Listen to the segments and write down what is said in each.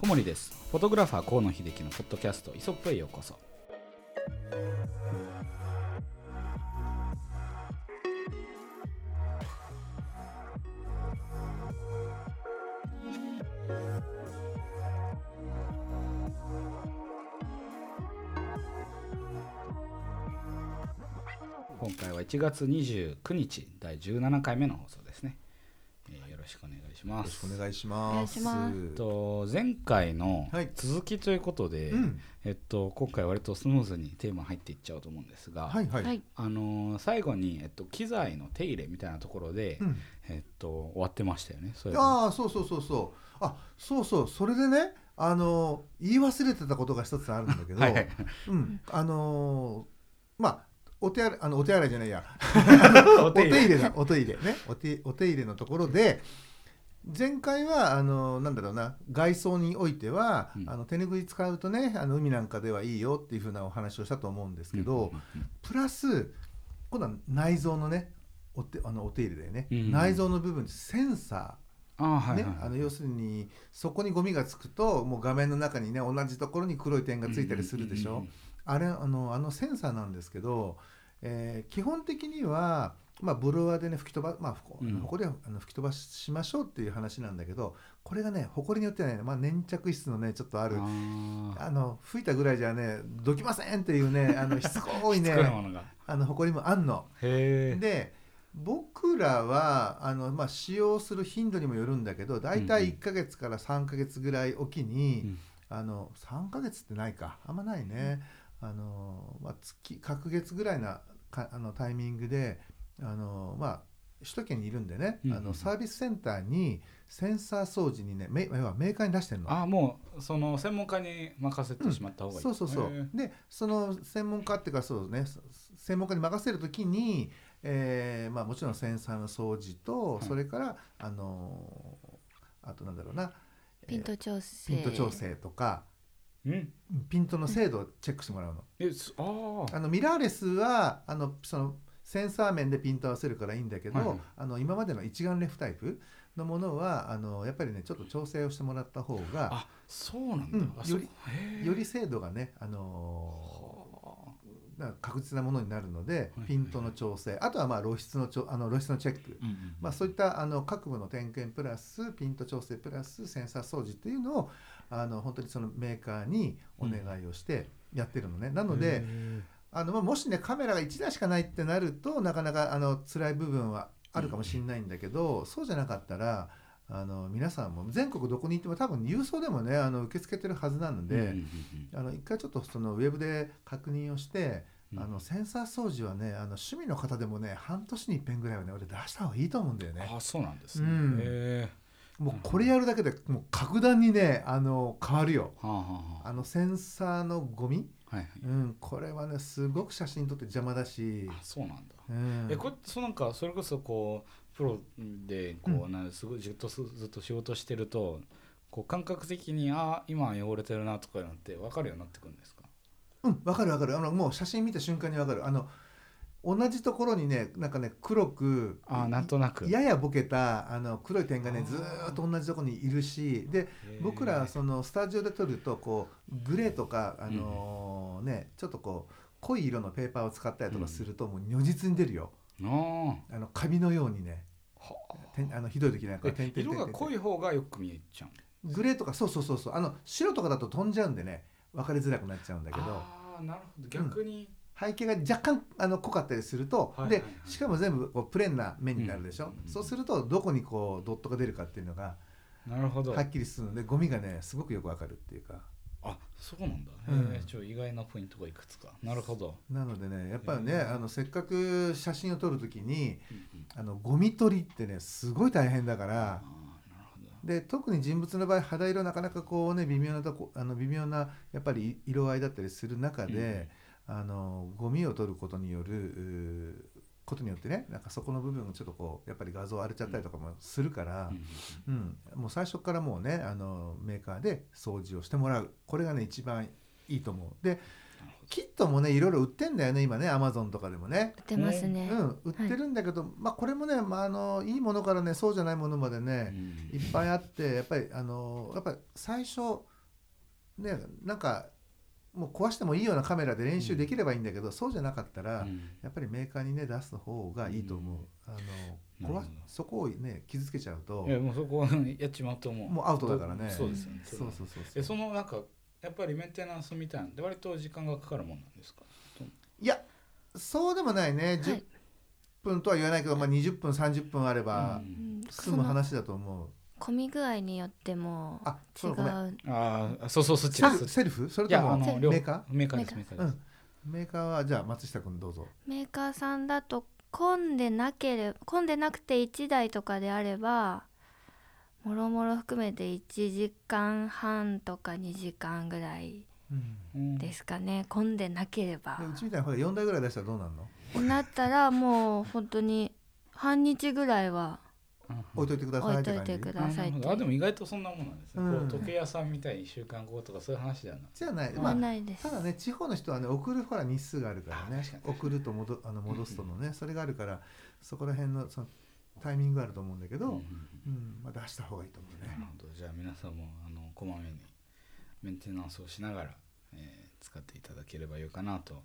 小森です。フォトグラファー河野秀樹のポッドキャストイソップへようこそ。今回は1月29日第17回目の放送ですね、しくお願いしよます。ろしくお願いしお願ます。いします。えっと前回のはい。続きということで、うん。えっと、今回割とスムーズにテーマ入っていっちゃうと思うんですが、はいはい。はい。あのー最後に、えっと、機材の手入れみたいなところで、うん、えっと、終わってましたよねそああそうそうそうそう。あそうそう。それでねあの言い忘れてたことが一つあるんだけど、はいはい。うん。あのーまあお手洗いあのお手洗いじゃないや。おお手入れだ。お手入れ。ね。お手お手入れのところで前回はあのなんだろうな外装においては、うん。あの手ぬぐい使うとねあの海なんかではいいよっていうふうなお話をしたと思うんですけど、うんうんうんプラス今度は内臓のねお手あのお手入れでね、うん内臓の部分にセンサー、ねあの要するにそこにゴミがつくともう画面の中にね同じところに黒い点がついたりするでしょ、うんうんうん。あれあのあのセンサーなんですけど、えー基本的には、まあ、ブロワーでね吹き飛ば、まあ、ほここりはあの吹き飛ばしましょうっていう話なんだけどこれがねほこりによってはね、まあ、粘着質のねちょっとあるあの吹いたぐらいじゃねどきませんっていうね あのしつこいねあのほこりもあんの。で僕らはあの、まあ、使用する頻度にもよるんだけど大体うんうん。1ヶ月から3ヶ月ぐらいおきに、うん。あの3ヶ月ってないか。あんまないね、あのまあ、月隔月ぐらいなかあのタイミングであの、まあ、首都圏にいるんでね、うんうんあのサービスセンターにセンサー掃除にねメ要はメーカーに出してるの。あーもうその専門家に任せてしまった方がいい、そうそうそうへーでその専門家っていうかそうねそ専門家に任せるときに、えーまあ、もちろんセンサーの掃除と、はいそれからあのーあとなんだろうな、えーピント調整。ピント調。整とかうんピントの精度をチェックしてもらうの。えすあーあのミラーレスはあのそのセンサー面でピント合わせるからいいんだけど、はい。はいあの今までの一眼レフタイプのものはあのやっぱりねちょっと調整をしてもらった方があそうなんだ、うんよりより精度がね、あのはー確実なものになるのではいピントの調整あとはまあ露出のちょあの露出のチェック、まあ、そういったあの各部の点検プラスピント調整プラスセンサー掃除っていうのをあの本当にそのメーカーにお願いをしてやってるのね、なのでへあのまあもしねカメラが1台しかないってなるとなかなかあの辛い部分はあるかもしれないんだけど、そうじゃなかったらあの皆さんも全国どこに行っても多分郵送でもねあの受け付けてるはずなので、ーうんうんうん。あの一回ちょっとそのウェブで確認をして、うん。あのセンサー掃除はねあの趣味の方でもね半年に一遍ぐらいはね俺出した方がいいと思うんだよね。あそうなんですね、もうこれやるだけでもう格段にねあの変わるよ。ーはあはあはあ。のセンサーのゴミ、あはいはい。うん、これはねすごく写真撮って邪魔だし、あそうなんだ、うん、えこれそうなんかそれこそこうプロでこう、なんすごいずっとずっと仕事してるとこう感覚的にあ今汚れてるなとかなんて分かるようになってくるんですか？うん、わかるわかる。あのもう写真見た瞬間にわかる。あの同じところにねなんかね黒くあなんとなく。ややボケたあの黒い点がねずーっと同じところにいるしで僕らそのスタジオで撮るとこうグレーとか、あのーね、ちょっとこう濃い色のペーパーを使ったりとかすると、もう如実に出るよ。ああのカビのようにね。てんあのひどい時なんか色が濃い方がよく見えちゃうグレーとかそうそうそうそう。あの白とかだと飛んじゃうんでね分かりづらくなっちゃうんだけど。ああなるほど。逆に、背景が若干あの濃かったりすると、はいはいはい。でしかも全部こうプレーンな面になるでしょ、うん。そうするとどこにこうドットが出るかっていうのがなるほど。はっきりするのでゴミがねすごくよくわかるっていうか。あそうなんだ、うん。ちょ意外なポイントがいくつか。なるほど、なのでねやっぱりね、あのせっかく写真を撮るときにうんうん。あのゴミ取りってねすごい大変だかあらーなるほど。で特に人物の場合肌色なかなかこうね微妙なとこあの微妙なやっぱり色合いだったりする中で、あのゴミを取ることによることによってねなんかそこの部分がちょっとこうやっぱり画像荒れちゃったりとかもするからう、んうんうん。もう最初からもうねあのメーカーで掃除をしてもらう。これがね一番いいと思う。でキットもねいろいろ売ってんだよね今ねアマゾンとかでもね。売ってますね、うん、売ってるんだけど、まあこれもね、まあ、あのいいものからねそうじゃないものまでね、いっぱいあってやっぱりあのやっぱり最初ねなんかもう壊してもいいようなカメラで練習できればいいんだけど、そうじゃなかったら、やっぱりメーカーにね出す方がいいと思う。あの壊そこをね傷つけちゃうと。いやもうそこやっちまうと思う。もうアウトだからね。そうですよねそうそうそうそう。えそのなんかやっぱりメンテナンスみたいなんで割と時間がかかるもんなんですか？いやそうでもないね、はい。10分とは言わないけど、まあ、20分30分あれば済む話だと思う、混み具合によってもあ違そうごめん。う。ああそうそうそっちです。フセルフ？それともメあの両ーカメーカーですメーカー。です。うん。メーカーはじゃあ松下君どうぞ。メーカーさんだと混んでなければ混んでなくて1台とかであればもろもろ含めて1時間半とか2時間ぐらいうん。ですかね。混んでなければ。でうちみたいなほら4台ぐらい出したらどうなるの？なったらもう本当に半日ぐらいは置いといてくださ置いいって感じ？といてくださいって。あでも意外とそんなもんなんですね、うん。こう時計屋さんみたいに1週間後とかそういう話ではなくじゃない、まはあ、ないです。ただね地方の人はね送るほら日数があるからね送ると戻あの戻すとのねそれがあるからそこら辺のそのタイミングがあると思うんだけど、うんうんうん。まあ、出した方がいいと思うなるね。ほど。じゃあ皆さんもあのこまめにメンテナンスをしながら、えー使っていただければいいかなと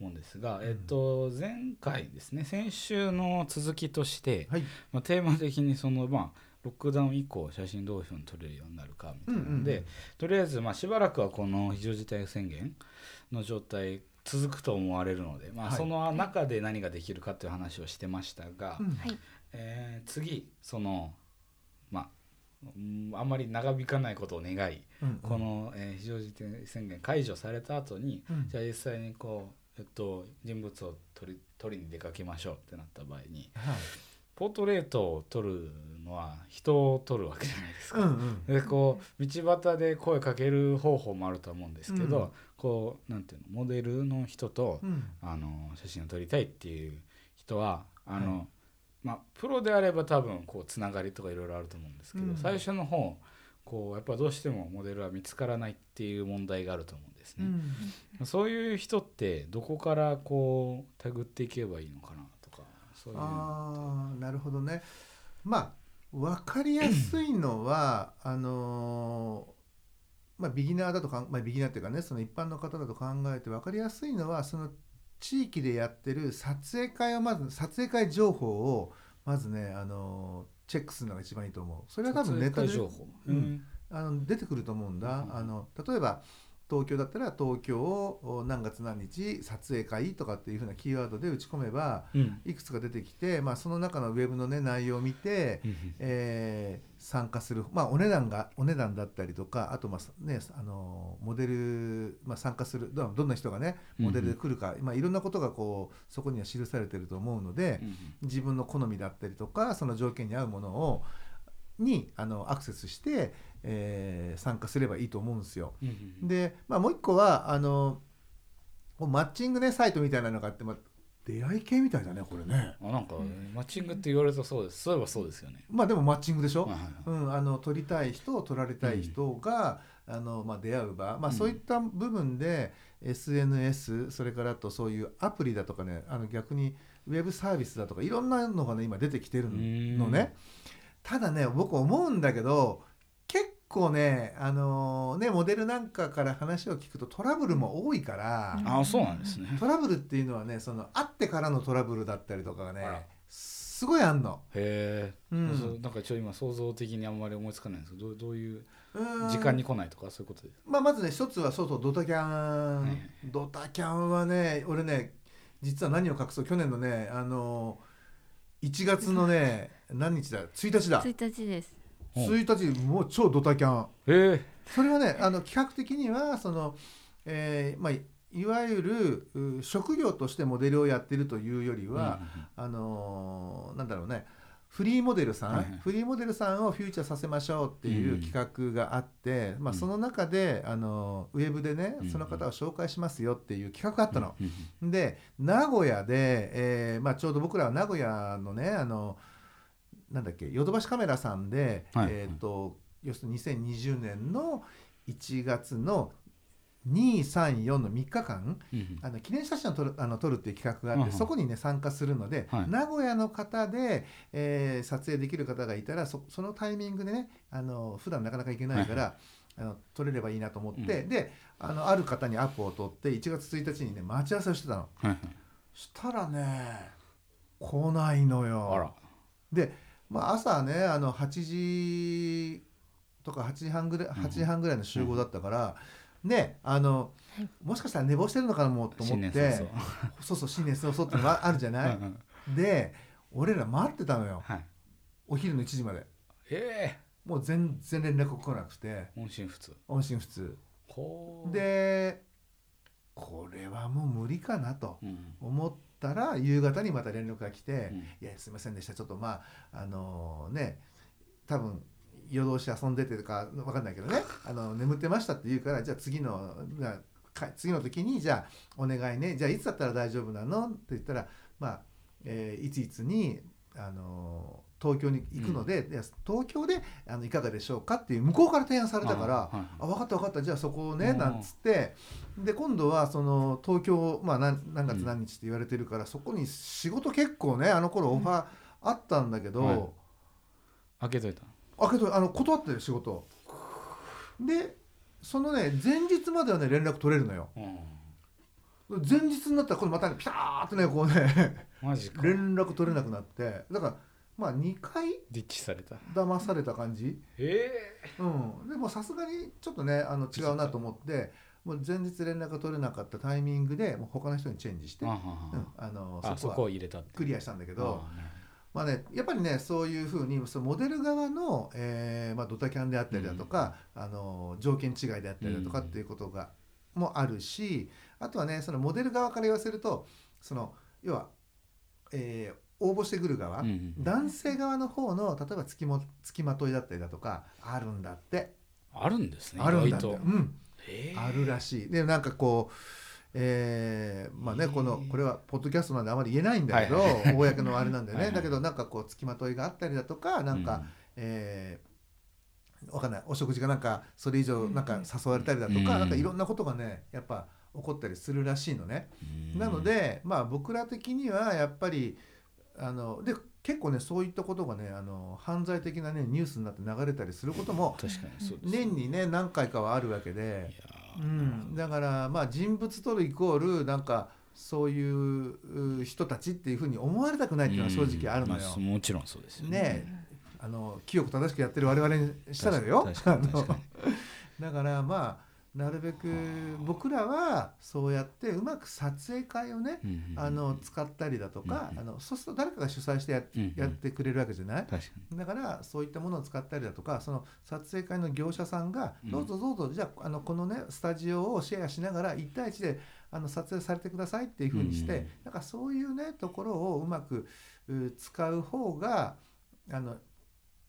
思うんですが、ん。えっと前回ですね先週の続きとして、はい、まあ、テーマ的にそのまあロックダウン以降写真どういうふうに撮れるようになるかみたいなので、うんうんうん。とりあえずまあしばらくはこの非常事態宣言の状態続くと思われるので、まあ、はい。その中で何ができるかっていう話をしてましたが、うん。はい。えー次そのまあうんあんまり長引かないことを願い、うん。この、えー非常事態宣言解除された後に、うん。じゃあ実際にこう、えっと、人物を撮り撮りに出かけましょうってなった場合にはい。ポートレートを撮るのは人を撮るわけじゃないですか。うんうん。でこう道端で声かける方法もあると思うんですけど、うん。こうなんていうのモデルの人と、うん。あの写真を撮りたいっていう人はあの、はい。まあプロであれば多分こうつながりとかいろいろあると思うんですけど、うん。最初の方こうやっぱどうしてもモデルは見つからないっていう問題があると思うんですうね。ん。そういう人ってどこからこう手繰っていけばいいのかなとかそういう。ああなるほどね。まあ分かりやすいのはあのーまあビギナーだとかん、まあ、ビギナーっていうかねその一般の方だと考えて分かりやすいのはその地域でやってる撮影会をまず撮影会情報をまずね、あのーチェックするのが一番いいと思う。それは多分ネットでうん。あの出てくると思うんだ、うん。あの例えば東京だったら東京を何月何日撮影会とかっていうふうなキーワードで打ち込めばうん。いくつか出てきて、まあ、その中のウェブの、ね、内容を見て、えー参加する、まあ、お値段がお値段だったりとかあと、まあね、あのモデル、まあ、参加するどどんな人がねモデルで来るか、まあ、いろんなことがこうそこには記されてると思うので、うん。自分の好みだったりとかその条件に合うものをにあのアクセスして、えー参加すればいいと思うんですよ。うんうんで、まあ、もう一個はあのマッチングねサイトみたいなのがあって、まあ、出会い系みたいだねこれね。あなんか、マッチングって言われるとそうですそういえばそうですよね。まあでもマッチングでしょ、はいはいはいうん、あの撮りたい人撮られたい人が、あのまあ、出会う場、まあ、そういった部分で SNS それからあとそういうアプリだとかねあの逆にウェブサービスだとかいろんなのがね今出てきてるのね。ただね僕思うんだけど結構ね,、あのねモデルなんかから話を聞くとトラブルも多いから、うん。あそうなんですね。トラブルっていうのはねその会ってからのトラブルだったりとかがねすごいあんの。へえ、うん。なんか一応今想像的にあんまり思いつかないんですけどどうどういううん。時間に来ないとかそういうことで。す。まあ、まずね一つはそうそうドタキャン、ドタキャンはね俺ね実は何を隠そう去年のねあの1月のね何日だ？1日だ。1日です。うん1日もう超ドタキャン。へえ。それはねあの企画的にはその、えーまあ、いいわゆるう職業としてモデルをやってるというよりは、あのーなんだろうねフリーモデルさん、はいはい。フリーモデルさんをフューチャーさせましょうっていう企画があって、まあ、うん。その中で、あのーウェブでねうんその方を紹介しますよっていう企画があったの。うんうんで名古屋で、えーまあ、ちょうど僕らは名古屋のねあのなんだっけヨドバシカメラさんで、はい。えー、と要するに2020年の1月の234の3日間うんあの記念写真を撮るあの撮るっていう企画があって、うんうん。そこにね参加するので、はい。名古屋の方で、えー撮影できる方がいたらそそのタイミングでねあの普段なかなか行けないから、あの撮れればいいなと思って、うであのある方にアポを取って1月1日にね待ち合わせをしてたの。はいはい。したらね来ないのよ。で、まあ、朝ねあの8時とか8時半ぐらい8時半ぐらいの集合だったから、ねあのもしかしたら寝坊してるのかもと思新って。そう。そう新年早々ってのがあるじゃない、うんうん。で俺ら待ってたのよ。はい。お昼の1時まで。えもう全然連絡来なくて。え音信不通。音信不通。でこれはもう無理かなとうん。思ったら夕方にまた連絡が来て、うん。いやすいませんでした。ちょっとまああのね多分夜通し遊んでてとかわかんないけどね。あの眠ってましたって言うからじゃあ次の次の時にじゃあお願いね。じゃあいつだったら大丈夫なの？って言ったらまあ、えーいついつにあの東京に行くので、いや東京であのいかがでしょうかっていう向こうから提案されたから。あはいあ分かった分かったじゃあそこをねうん。なんつってで今度はその東京、まあ、何何月何日って言われてるから、そこに仕事結構ねあの頃オファーあったんだけど、はい。開けといた。あけどあの断ってる仕事。でそのね前日まではね連絡取れるのよ。うん。前日になったらこれまたねピターってねこうね 連絡取れなくなって。だからまあ2回ディッチされた。騙された感じ。え。うん、でもさすがにちょっとねあの違うなと思ってもう前日連絡が取れなかったタイミングでもう他の人にチェンジして、えうんああのあそそこはこを入れたってクリアしたんだけけど。まあねやっぱりねそういうふうにそのモデル側の、えーまあ、ドタキャンであったりだとか、あの条件違いであったりだとかっていうことが、もあるしあとはねそのモデル側から言わせるとその要は、えー応募してくる側、男性側の方の例えば付きも付きまといだったりだとかあるんだって、あるんですねあるんだって、うん、ええ。あるらしい。でなんかこうえーまあねこのこれはポッドキャストなんであまり言えないんだけど、はい。はい公のあれなんでね、はいはい。だけどなんかこう付きまといがあったりだとかなんか、えーわかんない。お食事がなんかそれ以上なんか誘われたりだとか,、うん。なんかいろんなことがねやっぱ起こったりするらしいのね。うん。なのでまあ僕ら的にはやっぱりあので結構ねそういったことがねあの犯罪的なねニュースになって流れたりすることも年にね何回かはあるわけいで。うん、だからまあ人物撮るイコールなんかそういうう人たちっていうふうに思われたくないっていうのは正直あるのよ。まもちろんそうですよねえあの清く正しくやってる我々にしたらよ。だからまあなるべく僕らはそうやってうまく撮影会をねあの使ったりだとか、うんあのそうすると誰かが主催してや,、やってくれるわけじゃない？だからそういったものを使ったりだとかその撮影会の業者さんがうん。どうぞどうぞ、じゃああのこのねスタジオをシェアしながら1対1であの撮影されてくださいっていうふうにして、うんなんかそういうねところをうまくう使う方があの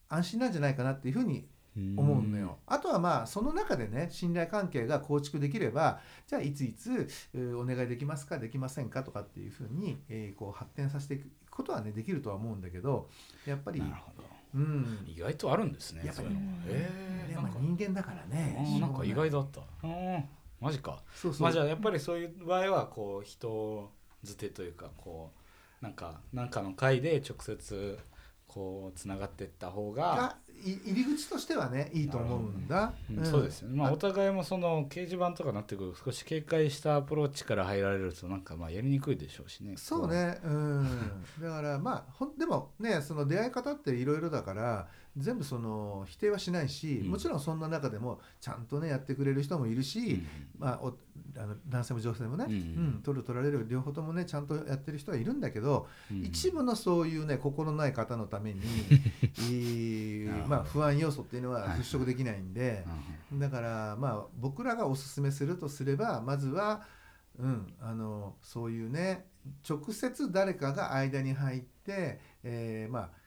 安心なんじゃないかなっていうふうに思うのよ。あとはまあその中でね信頼関係が構築できればじゃあいついつうお願いできますかできませんかとかっていうふうに、えーこう発展させていくことはねできるとは思うんだけどやっぱりなるほど。うん。意外とあるんですねやっぱりそういうの。がええでもなんか人間だからねなんか意外だった。うんマジか。そうそう、まあじゃあやっぱりそういう場合はこう人づてというかこうなんかなんかの会で直接こうつながっていった方が、入り口としてはねいいと思うんだ、うん。そうですよね。まああお互いもその掲示板とかになってくる。と少し警戒したアプローチから入られるとなんかまあやりにくいでしょうしね。そうね。うん。だからまあほんでもねその出会い方っていろいろだから全部その否定はしないし、うん。もちろんそんな中でもちゃんとねやってくれる人もいるし、うん。まあ、おあの男性も女性もね、うん。うん取る取られる両方ともねちゃんとやってる人はいるんだけど、うん。一部のそういうね心ない方のために まあ、不安要素っていうのははい。払拭できないんで、だからまあ僕らがおすすめするとすればまずは、うん、あのそういうね直接誰かが間に入って、えーまあ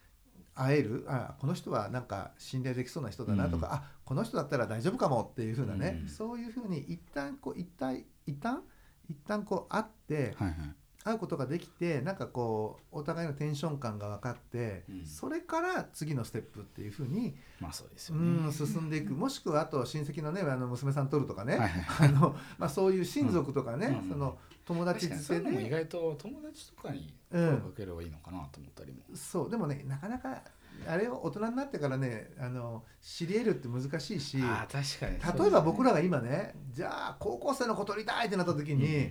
会える？あこの人はなんか信頼できそうな人だなとか、うん。あこの人だったら大丈夫かもっていうふうなね、うん。そういうふうに一旦こう一旦一旦？一旦こう会って、はいはい。会うことができてなんかこうお互いのテンション感が分かって、うん。それから次のステップっていうふうに、まあそうですうよね。ん、進んでいく。もしくはあと親戚のねあの娘さん取るとかね、はいはい あのまあ、そういう親族とかね、うんその友達確かにそういうのも意外と友達とかにうん声をかければいいのかなと思ったりも、そう。でもねなかなかあれを大人になってからねあの知り得るって難しいしああ確かに例えば僕ららが今ねじゃあ高校生の子取りたいってなった時に、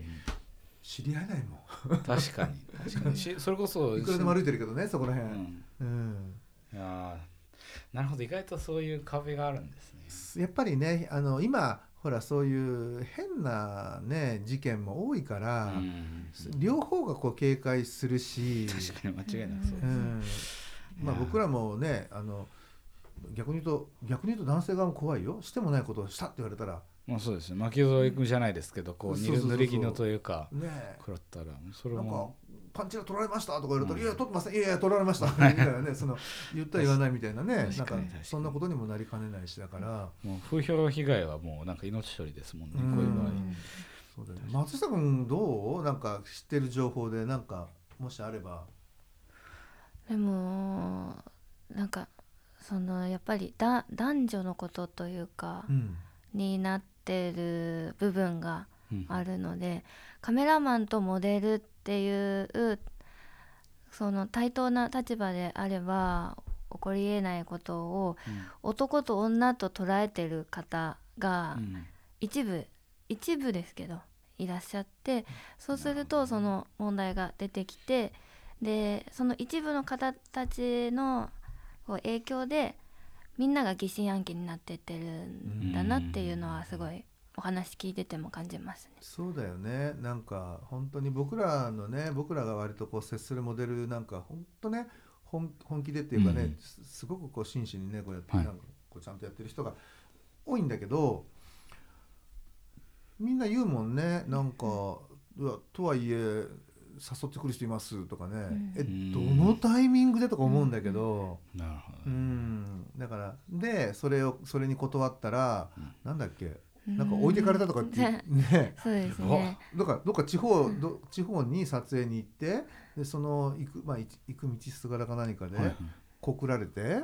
知り合えないも確かに。確かに。しそれこそんいくらでも歩いてるけどねそこらう辺、ん。うん。いやーなるほど。意外とそういう壁があるんですね。やっぱりねあの今ほらそういう変なね事件も多いから、うん。両方がこう警戒するし確かに間違いなくそうです、うん。まあ、僕らもねあの逆に言うと逆に言うと男性側も怖いよ。してもないことをしたって言われたら。まあそうですね。巻き添えじゃないですけどこうそうそうそうそう。濡れ衣というかね食らったらそれもパンチが取られましたとか言われたら「うん。いや取ってません。いやいや取られました」みたいなねその言った言わないみたいなねなんかそんなことにもなりかねないしだから、もう風評被害はもうなんか命取りですもんねうん。こういう場合。そうだよね。松下君どう？なんか知ってる情報でなんかもしあれば。でもなんかそのやっぱりだ男女のことというか、うん。になってる部分がうん。あるのでカメラマンとモデルっていうその対等な立場であれば起こりえないことを男と女と捉えてる方がうん一部一部ですけどいらっしゃってそうするとその問題が出てきてでその一部の方たちの影響でみんなが疑心暗鬼になってってるんだなっていうのはすごいお話聞いてても感じますね。そうだよね。なんか本当に僕らのね僕らが割とこう接するモデルなんか本当ね本本気でっていうかね、うん。すすごくこう真摯にねこうやって、はい。なんかこうちゃんとやってる人が多いんだけどみんな言うもんね。なんかいやとはいえ誘ってくる人いますとかね、ん。えうん。どのタイミングでとか思うんだけど、なるほうどん、だからでそれをそれに断ったら、うん。なんだっけ？なんか置いてかれたとかって、うん。ね。そうですね。どっかどっか地方ど地方に撮影に行ってでその行く,、まあ、い行く道すがらか何かで告られて、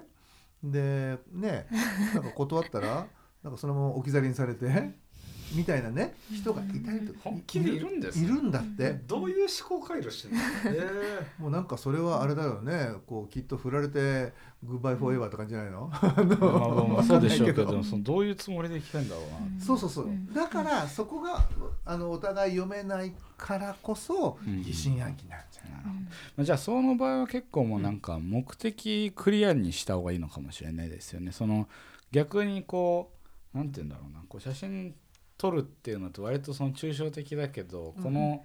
でねなんか断ったらなんかそのまま置き去りにされてみたいなね人がいたりと本気でいるんですね。いるんだって。どういう思考回路してるの？もうなんかそれはあれだよね。こうきっと振られてグッバイフォーエバーって感じじゃないの、まあまあまあそうでしょうけどそのどういうつもりで来たんだろうな。そうそうそう、んだからそこがあのお互い読めないからこそうん。疑心暗鬼になるんじゃない、なるほどまあじゃあその場合は結構もうなんか目的クリアにした方がいいのかもしれないですよね。その逆にこうなんて言うんだろうな。こう写真撮るっていうのと割とその抽象的だけどこの、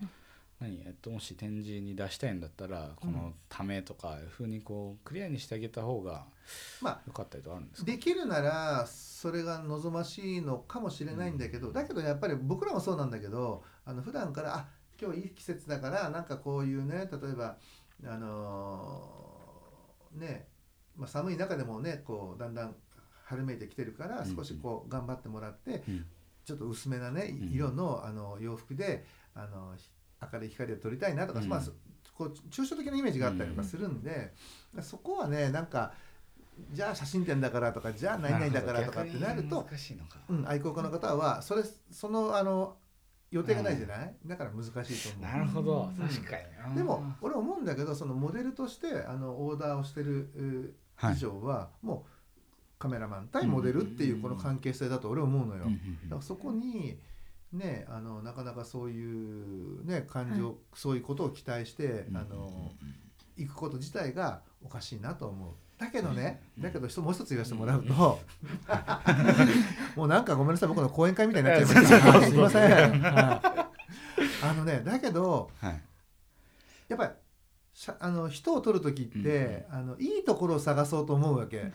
何えっと、もし展示に出したいんだったらこのためとかいうふうにこうクリアにしてあげた方がまあ良かったりとかあるんですか？できるならそれが望ましいのかもしれないんだけど、だけどやっぱり僕らもそうなんだけどあの普段からあ今日いい季節だからなんかこういうね例えばあのーね、まあ、寒い中でもねこうだんだん春めいてきてるからうん。少しこう頑張ってもらって、うんちょっと薄めなねうん。色のあの洋服であのひ明るい光を撮りたいなとか、うん。まあそこう抽象的なイメージがあったりとかするんで、そこはねなんかじゃあ写真展だからとかじゃあ何々だからとかってなるとうん、愛好家の方はそれそのあの予定がないじゃない、だから難しいと思う。なるほど。うん。確かに。でも俺思うんだけどそのモデルとしてあのオーダーをしてる以上は、もうカメラマン対モデルっていうこの関係性だと俺は思うのよ。うんうんうんだからそこにねあのなかなかそういうね感情、はいそういうことを期待して、うんあの行くこと自体がおかしいなと思う。だけどね、うんだけど人もう一つ言わせてもらうと、もうなんかごめんなさい僕の講演会みたいになっちゃいました。はい すいません。はいあのねだけどはいやっぱりあの人を撮る時って、あのいいところを探そうと思うわけ。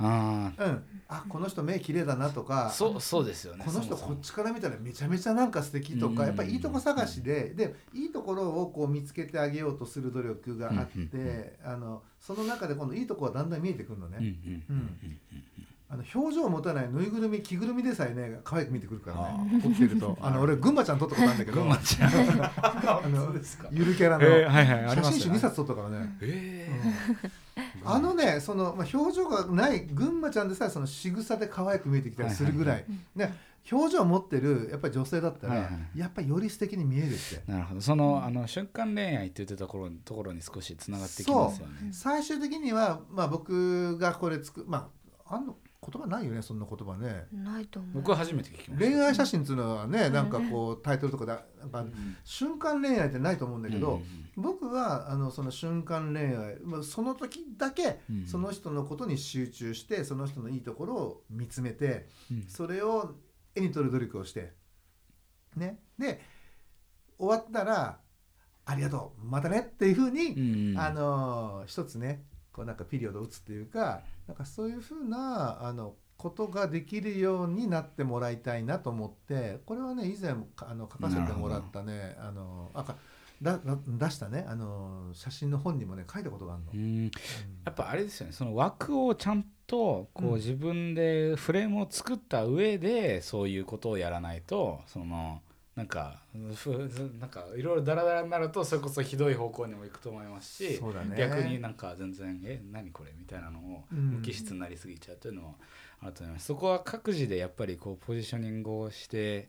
あうん、あこの人目綺麗だなとかあそうそうですよね。この人こっちから見たらめちゃめちゃなんか素敵とか、うん。やっぱりいいとこ探しで、でいいところをこう見つけてあげようとする努力があって、あのその中で今度いいところがだんだん見えてくるのね。うんうんうん。うんあの表情を持たないぬいぐるみ着ぐるみでさえね可愛く見てくるからあね撮ってると。あの俺群馬ちゃん撮ったことあるんだけど。群馬ちゃん。あのゆるキャラの、えーはいはいあり写真集ますよ2冊撮ったからね、えうん。あのねその、まあ、表情がない群馬ちゃんでさえその仕草で可愛く見えてきたりするぐらい,、ね表情を持ってるやっぱり女性だったら、はいはいやっぱりより素敵に見えるって。なるほど。そのあの瞬間恋愛って言ってたところところに少しつながってきますよね。最終的には、まあ、僕がこれつくまああんの言葉ないよねそんな言葉ね。ないと思う。僕は初めて聞きました。恋愛写真っていうのはねなんかこうタイトルとかでなんかうん瞬間恋愛ってないと思うんだけど、うん僕はあのその瞬間恋愛、まあ、その時だけうんその人のことに集中してその人のいいところを見つめてうん。それを絵に撮る努力をしてね。で終わったら「ありがとうまたね」っていうふうに、うんあの一つねこうなんかピリオドを打つっていうかなんかそういうふうなあのことができるようになってもらいたいなと思ってこれはね以前あの書かせてもらったねあのあかだだ出したねあの写真の本にもね書いたことがあるの。うん。うん。やっぱあれですよねその枠をちゃんとこうん。う自分でフレームを作った上でそういうことをやらないとそのなんかふなんかいろいろダラダラになるとそれこそひどい方向にも行くと思いますしそうだね。逆になんか全然「え何これ?」みたいなのをうん。無機質になりすぎちゃうというのはあると思います。そこは各自でやっぱりこうポジショニングをして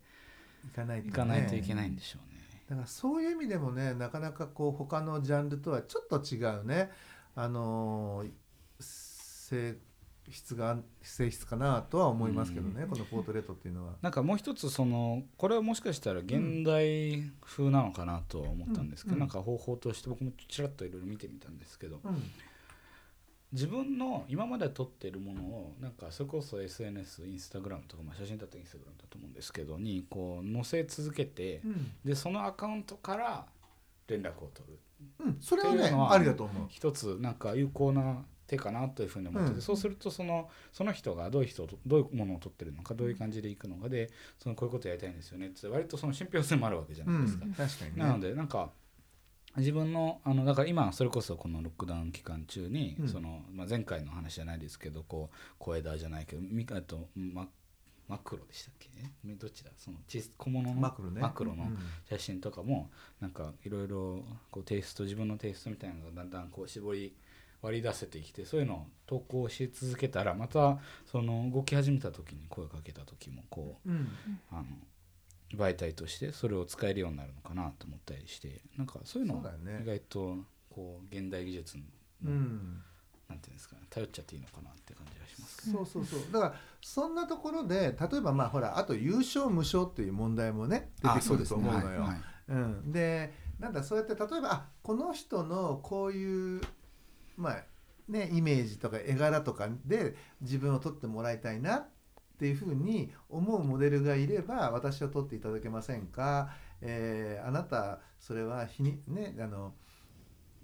いかないとねい。かないといけないんでしょうね。だからそういう意味でもねなかなかこう他のジャンルとはちょっと違うね。あのー性質が性質かなとは思いますけどね、このポートレートっていうのは。なんかもう一つそのこれはもしかしたら現代風なのかなとは思ったんですけど、うん。なんか方法として僕もちらっといろいろ見てみたんですけどうん。自分の今まで撮ってるものをなんかそれこそ SNS インスタグラムとか、まあ、写真だったらインスタグラムだと思うんですけどにこう載せ続けてうん。でそのアカウントから連絡を取るうん、それはねっていうのはありだと思う。一つなんか有効な手かなというふうに思ってて、うんそうするとそのその人がどういう人とどういうものを取ってるのかどういう感じでいくのかでそのこういうことやりたいんですよねって割とその信憑性もあるわけじゃうんないですか。、確かにね。なのでなんか自分のあのだから今それこそこのロックダウン期間中に、うんそのまあ、前回の話じゃないですけどこう小枝じゃないけどみあとママクロでしたっけ？ねどっちだ？その小小物のマクロね。マクロのうん写真とかもなんかいろいろこうテイスト自分のテイストみたいなのがだんだんこう絞り割り出せてきてそういうのを投稿し続けたらまたその動き始めた時に声をかけた時もこううん。あの媒体としてそれを使えるようになるのかなと思ったりしてなんかそういうの意外とこう現代技術の、うん。なんていうんですかね頼っちゃっていいのかなって感じがします。けど。そうそうそう。だからそんなところで例えばまあほらあと優勝無償っていう問題もね出てくると思うのよ。はいはい。うん、でなんだそうやって例えばあこの人のこういうまあねイメージとか絵柄とかで自分を撮ってもらいたいなっていうふうに思うモデルがいれば私を撮っていただけませんか、えーあなたそれは日にねあの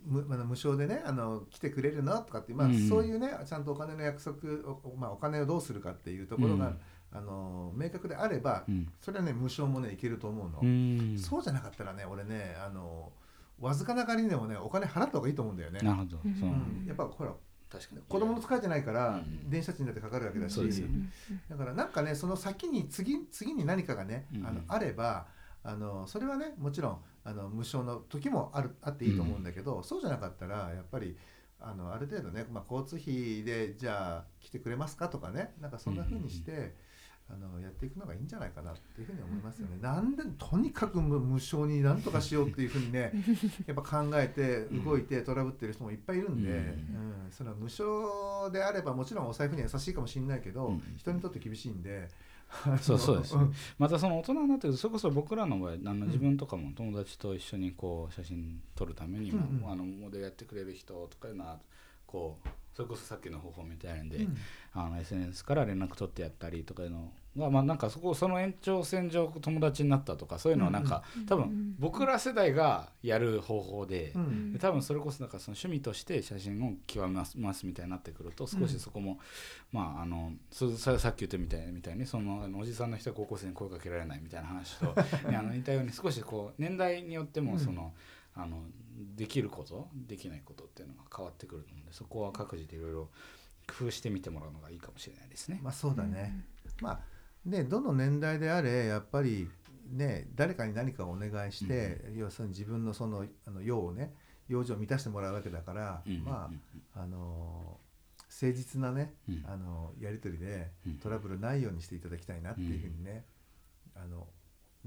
無あの無償でねあの来てくれるの？とかって、まあうん。そういうねちゃんとお金の約束お,、まあ、お金をどうするかっていうところが、うん。あの明確であれば、うん。それはね無償もねいけると思うの。うん。そうじゃなかったらね俺ねあのわずかながりにでもねお金払った方がいいと思うんだよね。なるほど、うん。やっぱほら確かに。子供の使いじゃないから、うん。電車賃だってかかるわけだし、そうですよね。だからなんかねその先に次次に何かがね、あうん。のあればあのそれはねもちろんあの無償の時もあるあっていいと思うんだけど、そうじゃなかったらやっぱりあのある程度ね、まあ、交通費でじゃあ来てくれますかとかねなんかそんな風にして、あのやっていくのがいいんじゃないかなっていうふうに思いますよね。なんでとにかく無無償になんとかしようっていうふうにね やっぱ考えて動いてトラブってる人もいっぱいいるんで、うん。うん。その無償であればもちろんお財布には優しいかもしれないけど、うん。人にとって厳しいんで。そうそうです。ねん。またその大人になってそれこそ僕らの場合あのん。自分とかも友達と一緒にこう写真撮るためにも、うんうん。あのモデルやってくれる人とかいうのはこうそれこそさっきの方法みたいなんで、うん。あの SNS から連絡取ってやったりとかいうのが、まあ、なんかそこその延長線上友達になったとかそういうのはなんか、多分僕ら世代がやる方法で。うん。で多分それこそなんかその趣味として写真を極めますみたいになってくると少しそこも、まああのそささっき言ったみたいみたいにそのあのおじさんの人は高校生に声かけられないみたいな話とね あの似たように少しこう年代によってもその、あのできることできないことっていうのが変わってくるのでそこは各自でいろいろ工夫してみてもらうのがいいかもしれないですね。まあそうだね、まあねどの年代であれやっぱりね誰かに何かをお願いして、要するに自分のそのあの用をね用事を満たしてもらうわけだから、うんまああの誠実なね、うん。あのやり取りでうん。トラブルないようにしていただきたいなっていうふうにね、あの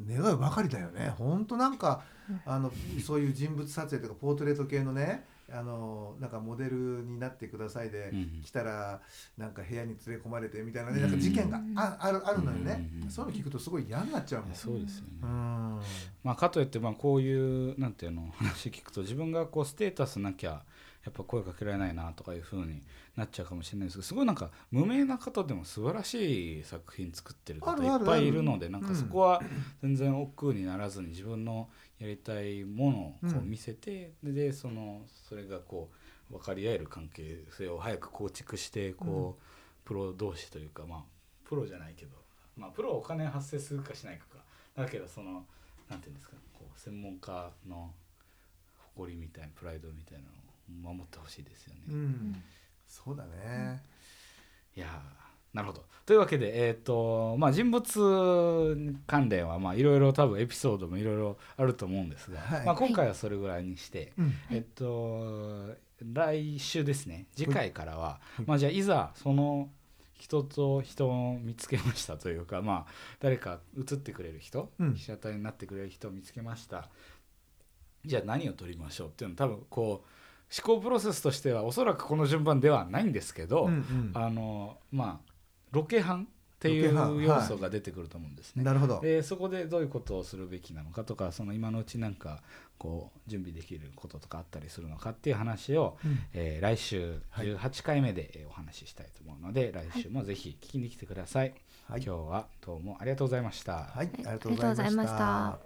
願うばかりだよね。本当なんかあのそういう人物撮影とかポートレート系のねあのなんかモデルになってくださいで、うん来たらなんか部屋に連れ込まれてみたいなねなんか事件がああるあるのよね、うんそういうの聞くとすごい嫌になっちゃうもん。そうですよね。うん。まあ、かといってまあこういうなんていうの話聞くと自分がこうステータスなきゃやっぱ声かけられないなとかいう風になっちゃうかもしれないですけどすごいなんか無名な方でも素晴らしい作品作ってる方いっぱいいるのでなんかそこは全然億劫にならずに自分のやりたいものをこううん見せて、でそのそれがこう分かり合える関係性を早く構築してこう、プロ同士というかまあプロじゃないけど、まあ、プロはお金発生するかしないかか。だけどそのなんていうんですかこう専門家の誇りみたいなプライドみたいなのを守ってほしいですよね。うん。そうだね、いやーなるほど。というわけで、えーとまあ、人物関連はまあいろいろ多分エピソードもいろいろあると思うんですが、はい。まあ、今回はそれぐらいにして、うん。えっと来週ですね。次回からは、い。まあ、じゃあいざその人と人を見つけましたというか、まあ、誰か映ってくれる人、うん。被写体になってくれる人を見つけました。じゃあ何を撮りましょうっていうの多分こう思考プロセスとしてはおそらくこの順番ではないんですけど、うんうん。あのまあロケハンっていう要素が出てくると思うんですね。なるほど。でそこでどういうことをするべきなのかとかその今のうちなんかこう準備できることとかあったりするのかっていう話を、うん。えー来週はい。18回目でえーお話ししたいと思うので、来週もぜひ聞きに来てください、はい。今日はどうもありがとうございました。はい、ありがとうございました。